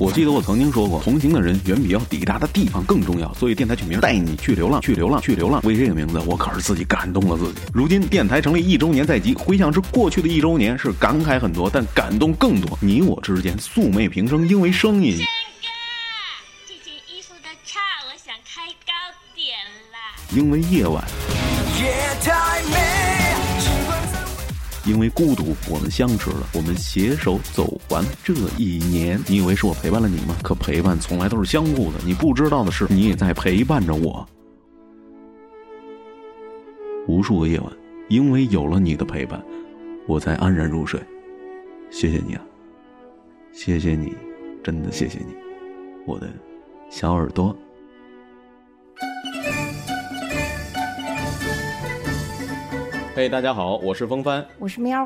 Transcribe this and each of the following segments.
我记得我曾经说过，同行的人远比要抵达的地方更重要，所以电台取名带你去流浪，去流浪，去流浪。为这个名字，我可是自己感动了自己。如今电台成立一周年在即，回想至过去的一周年，是感慨很多，但感动更多。你我之间素昧平生，因为声音。这件衣服的叉，我想开高点啦。因为夜晚，因为孤独，我们相识了，我们携手走完这一年。你以为是我陪伴了你吗？可陪伴从来都是相互的。你不知道的是，你也在陪伴着我。无数个夜晚，因为有了你的陪伴，我才安然入睡。谢谢你啊，谢谢你，真的谢谢你，我的小耳朵。嘿，大家好，我是风帆我是喵，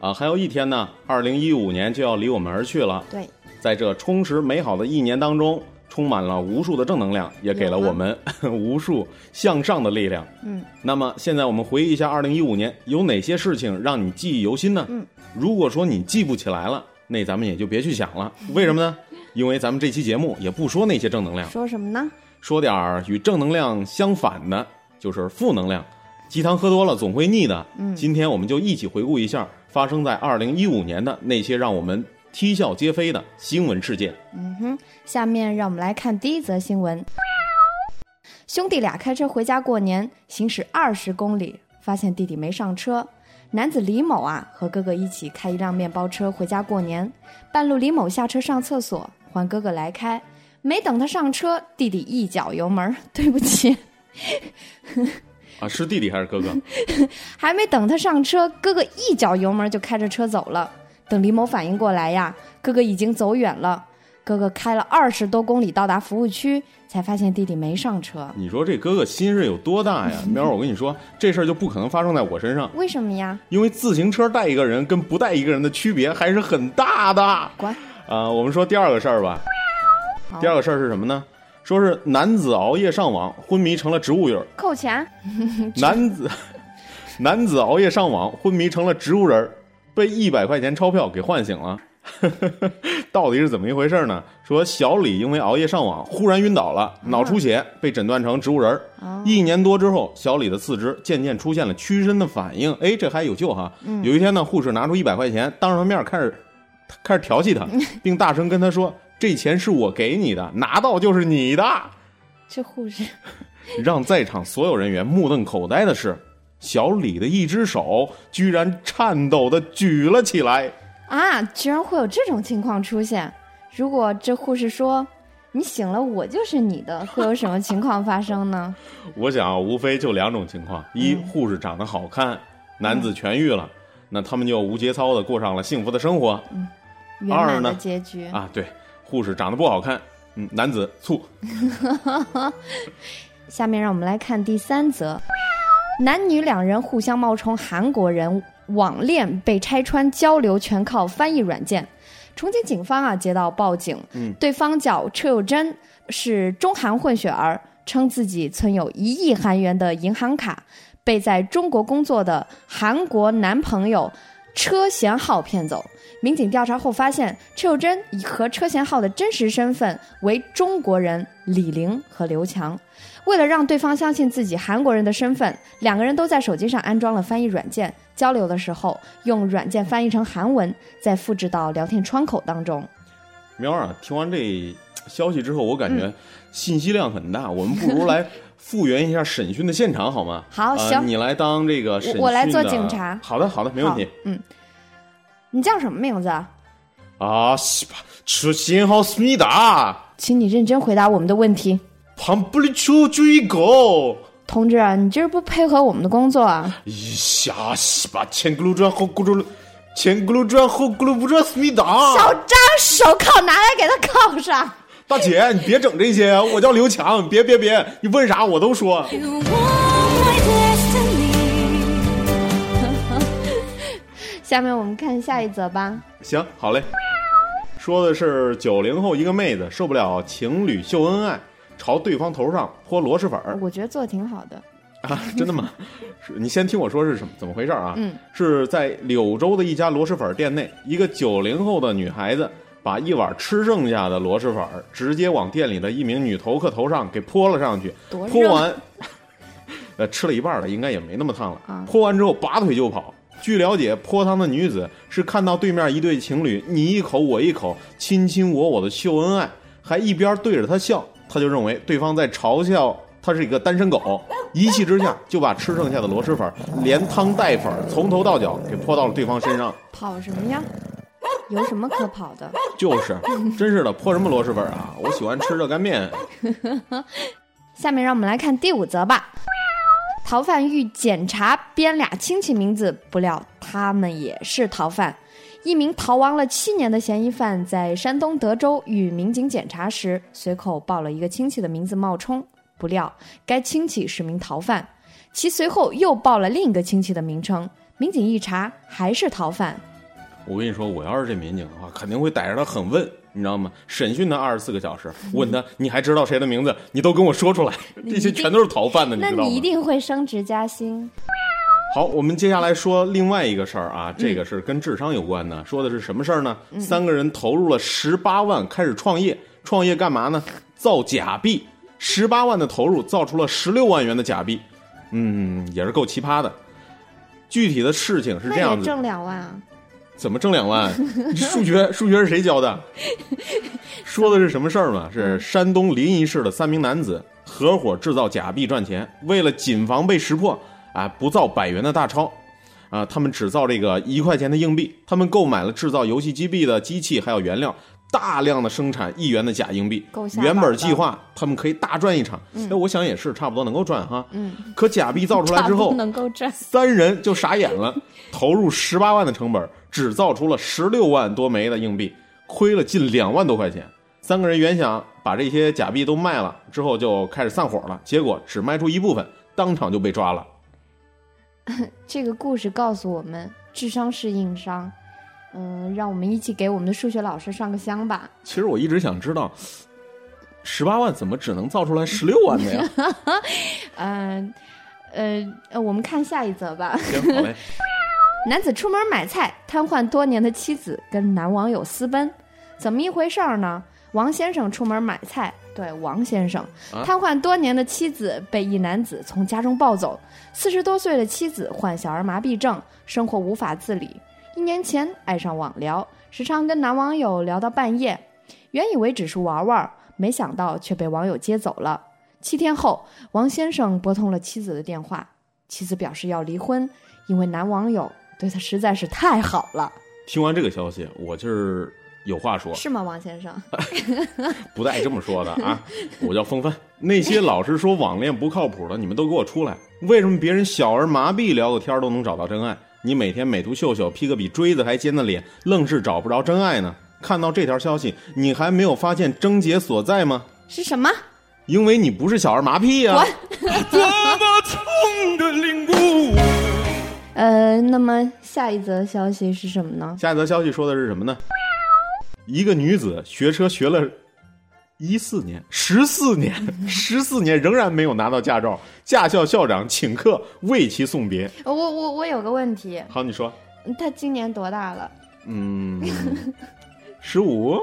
啊，还有一天呢，二零一五年就要离我们而去了。对，在这充实美好的一年当中，充满了无数的正能量，也给了我们 无数向上的力量。嗯，那么现在我们回忆一下二零一五年有哪些事情让你记忆犹新呢？嗯，如果说你记不起来了，那咱们也就别去想了。为什么呢？因为咱们这期节目也不说那些正能量，说什么呢？说点儿与正能量相反的，就是负能量。鸡汤喝多了总会腻的。嗯今天我们就一起回顾一下发生在二零一五年的那些让我们啼笑皆非的新闻事件。嗯哼，下面让我们来看第一则新闻。兄弟俩开车回家过年，行驶二十公里，发现弟弟没上车。男子李某啊，和哥哥一起开一辆面包车回家过年。半路，李某下车上厕所，换哥哥来开。没等他上车，弟弟一脚油门，对不起，啊，是弟弟还是哥哥？还没等他上车，哥哥一脚油门就开着车走了。等李某反应过来呀，哥哥已经走远了。哥哥开了二十多公里到达服务区，才发现弟弟没上车。你说这哥哥心是有多大呀？喵儿，我跟你说，这事儿就不可能发生在我身上，为什么呀？因为自行车带一个人跟不带一个人的区别还是很大的。啊、乖，我们说第二个事儿吧。第二个事儿是什么呢？说是男子熬夜上网，昏迷成了植物人儿。扣钱。男子男子熬夜上网，昏迷成了植物人儿，被一百块钱钞票给唤醒了。到底是怎么一回事呢？说小李因为熬夜上网，忽然晕倒了，脑出血，被诊断成植物人一年多之后，小李的四肢渐渐出现了屈伸的反应。哎，这还有救哈！有一天呢，护士拿出一百块钱，当着他面开始开始调戏他，并大声跟他说：“这钱是我给你的，拿到就是你的。”这护士 让在场所有人员目瞪口呆的是，小李的一只手居然颤抖的举了起来。啊，居然会有这种情况出现！如果这护士说你醒了，我就是你的，会有什么情况发生呢？我想啊，无非就两种情况：一，护士长得好看，男子痊愈了，那他们就无节操的过上了幸福的生活。嗯圆二呢满的结局。啊，对，护士长得不好看，嗯，男子醋。下面让我们来看第三则：男女两人互相冒充韩国人网恋被拆穿，交流全靠翻译软件。重庆警方啊接到报警，嗯对方叫车友珍，是中韩混血儿，称自己存有一亿韩元的银行卡，被在中国工作的韩国男朋友车贤浩骗走。民警调查后发现，车友珍和车贤浩的真实身份为中国人李玲和刘强。为了让对方相信自己韩国人的身份，两个人都在手机上安装了翻译软件，交流的时候用软件翻译成韩文，再复制到聊天窗口当中。苗儿啊，听完这消息之后，我感觉信息量很大，我们不如来复原一下审讯的现场好吗？好呃行你来当这个审讯我我来做警察好的，好的，没问题。嗯，你叫什么名字啊？啊，西吧，出信号思密达，请你认真回答我们的问题。旁不里出就一个。同志啊，你这是不配合我们的工作啊？一下西吧，前轱辘转后轱辘，前轱辘转后轱辘不转思密达。小张，手铐拿来给他铐上。大姐，你别整这些，我叫刘强，别别别，你问啥我都说。下面我们看下一则吧。行，好嘞。说的是九零后一个妹子受不了情侣秀恩爱，朝对方头上泼螺蛳粉儿我觉得做的挺好的。啊！真的吗？是你先听我说是什么怎么回事啊？嗯，是在柳州的一家螺蛳粉店内，一个九零后的女孩子把一碗吃剩下的螺蛳粉儿直接往店里的一名女头客头上给泼了上去，泼完，呃，吃了一半了，应该也没那么烫了。啊泼完之后拔腿就跑。据了解，泼汤的女子是看到对面一对情侣你一口我一口，卿卿我我的秀恩爱，还一边对着他笑，他就认为对方在嘲笑他是一个单身狗，一气之下就把吃剩下的螺蛳粉儿连汤带粉儿从头到脚给泼到了对方身上。跑什么呀？有什么可跑的？就是，真是的，泼什么螺蛳粉儿啊？我喜欢吃热干面。下面让我们来看第五则吧。逃犯遇检查编俩亲戚名字，不料他们也是逃犯。一名逃亡了七年的嫌疑犯在山东德州与民警检查时，随口报了一个亲戚的名字冒充，不料该亲戚是名逃犯。其随后又报了另一个亲戚的名称，民警一查还是逃犯。我跟你说，我要是这民警的话，肯定会逮着他狠问，你知道吗？审讯他二十四个小时，问他 你还知道谁的名字？你都跟我说出来，这些全都是逃犯的，你知道吗？那你一定会升职加薪。好，我们接下来说另外一个事儿啊，这个是跟智商有关的。说的是什么事儿呢？三个人投入了十八万开始创业，创业干嘛呢？造假币。十八万的投入造出了十六万元的假币，嗯，也是够奇葩的。具体的事情是这样子，也挣两万啊！怎么挣两万？数学数学是谁教的？说的是什么事儿嘛？是山东临沂市的三名男子合伙制造假币赚钱，为了谨防被识破，啊，不造百元的大钞，啊，他们只造这个一块钱的硬币。他们购买了制造游戏机币的机器，还有原料，大量的生产一元的假硬币原本计划他们可以大赚一场，哎、我想也是差不多能够赚哈。嗯，可假币造出来之后，能够赚。三人就傻眼了，投入十八万的成本，只造出了十六万多枚的硬币，亏了近两万多块钱。三个人原想把这些假币都卖了，之后就开始散伙了，结果只卖出一部分，当场就被抓了。这个故事告诉我们，智商是硬伤。嗯，让我们一起给我们的数学老师上个香吧。其实我一直想知道，十八万怎么只能造出来十六万的呀？嗯、呃，呃，我们看下一则吧。行，好嘞。男子出门买菜，瘫痪多年的妻子跟男网友私奔，怎么一回事儿呢？王先生出门买菜，对，王先生啊瘫痪多年的妻子被一男子从家中抱走。四十多岁的妻子患小儿麻痹症，生活无法自理。一年前爱上网聊，时常跟男网友聊到半夜。原以为只是玩玩，没想到却被网友接走了。七天后，王先生拨通了妻子的电话，妻子表示要离婚，因为男网友对他实在是太好了，听完这个消息，我就是有话说，是吗，王先生？不带这么说的啊！我叫风帆。那些老是说网恋不靠谱的，你们都给我出来！为什么别人小儿麻痹聊个天都能找到真爱，你每天美图秀秀 P 个比锥子还尖的脸，愣是找不着真爱呢？看到这条消息，你还没有发现症结所在吗？是什么？因为你不是小儿麻痹呀、多 么痛的领悟。呃，那么下一则消息是什么呢？下一则消息说的是什么呢？一个女子学车学了一四年、十四年、十四年，仍然没有拿到驾照。驾校校长请客为其送别。我我我有个问题，好，你说，他今年多大了？嗯，十五。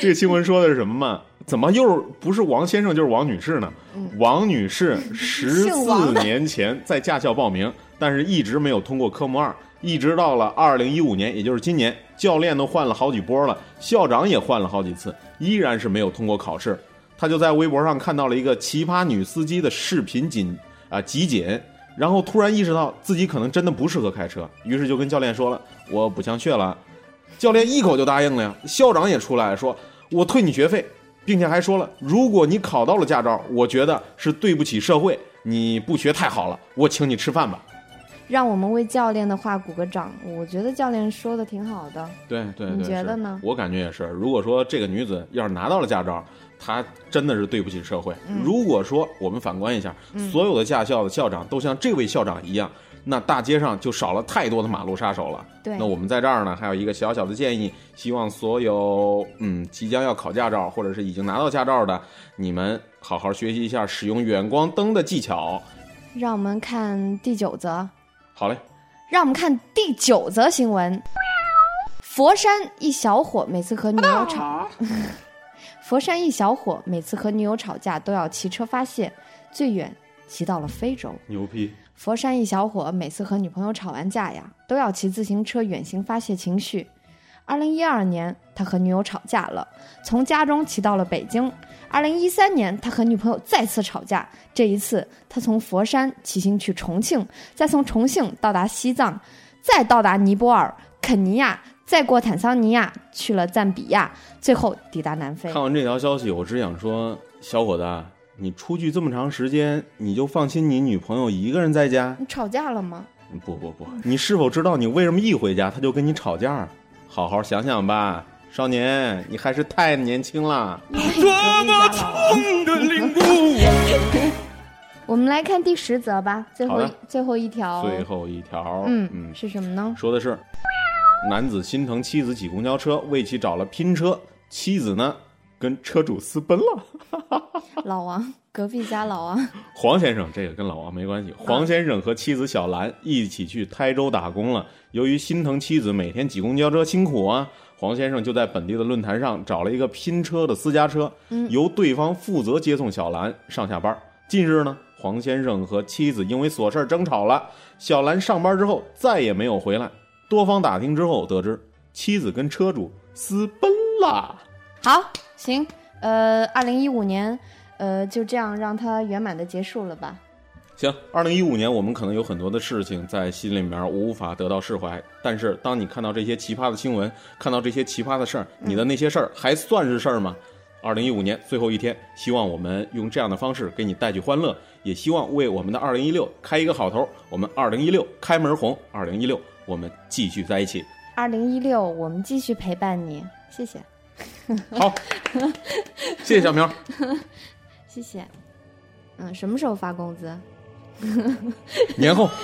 这个新闻说的是什么嘛？怎么又是不是王先生就是王女士呢？王女士十四年前在驾校报名，但是一直没有通过科目二，一直到了二零一五年，也就是今年，教练都换了好几波了，校长也换了好几次，依然是没有通过考试。他就在微博上看到了一个奇葩女司机的视频紧啊集锦，然后突然意识到自己可能真的不适合开车，于是就跟教练说了：“我补枪血了。”教练一口就答应了呀。校长也出来说：“我退你学费，并且还说了，如果你考到了驾照，我觉得是对不起社会，你不学太好了，我请你吃饭吧。让我们为教练的话鼓个掌。我觉得教练说的挺好的。对”对对，你觉得呢我感觉也是。如果说这个女子要是拿到了驾照，她真的是对不起社会。嗯如果说我们反观一下，所有的驾校的校长都像这位校长一样。那大街上就少了太多的马路杀手了。对那我们在这儿呢，还有一个小小的建议，希望所有嗯即将要考驾照或者是已经拿到驾照的，你们好好学习一下使用远光灯的技巧。让我们看第九则。好嘞，让我们看第九则新闻。佛山一小伙每次和女友吵，佛山一小伙每次和女友吵架都要骑车发泄，最远骑到了非洲。牛逼！佛山一小伙每次和女朋友吵完架呀，都要骑自行车远行发泄情绪。二零一二年，他和女友吵架了，从家中骑到了北京。二零一三年，他和女朋友再次吵架，这一次他从佛山骑行去重庆，再从重庆到达西藏，再到达尼泊尔、肯尼亚，再过坦桑尼亚，去了赞比亚，最后抵达南非。看完这条消息，我只想说，小伙子，你出去这么长时间，你就放心你女朋友一个人在家？你吵架了吗？不不不，你是否知道你为什么一回家他就跟你吵架？好好想想吧，少年，你还是太年轻了。多么痛的领悟！我们来看第十则吧，最后最后一条，最后一条，嗯嗯，是什么呢？说的是男子心疼妻子挤公交车，为其找了拼车，妻子呢跟车主私奔了。老王，隔壁家老王，黄先生，这个跟老王没关系。黄先生和妻子小兰一起去台州打工了。由于心疼妻子每天挤公交车辛苦啊，黄先生就在本地的论坛上找了一个拼车的私家车，由对方负责接送小兰上下班。近日呢，黄先生和妻子因为琐事争吵了，小兰上班之后再也没有回来。多方打听之后得知，妻子跟车主私奔了。好，行，呃，二零一五年，呃，就这样让它圆满的结束了吧。行，二零一五年我们可能有很多的事情在心里面无法得到释怀，但是当你看到这些奇葩的新闻，看到这些奇葩的事儿，你的那些事儿还算是事儿吗？二零一五年最后一天，希望我们用这样的方式给你带去欢乐，也希望为我们的二零一六开一个好头。我们二零一六开门红，二零一六我们继续在一起。二零一六，我们继续陪伴你，谢谢，好，谢谢小苗。谢谢。嗯，什么时候发工资？年后。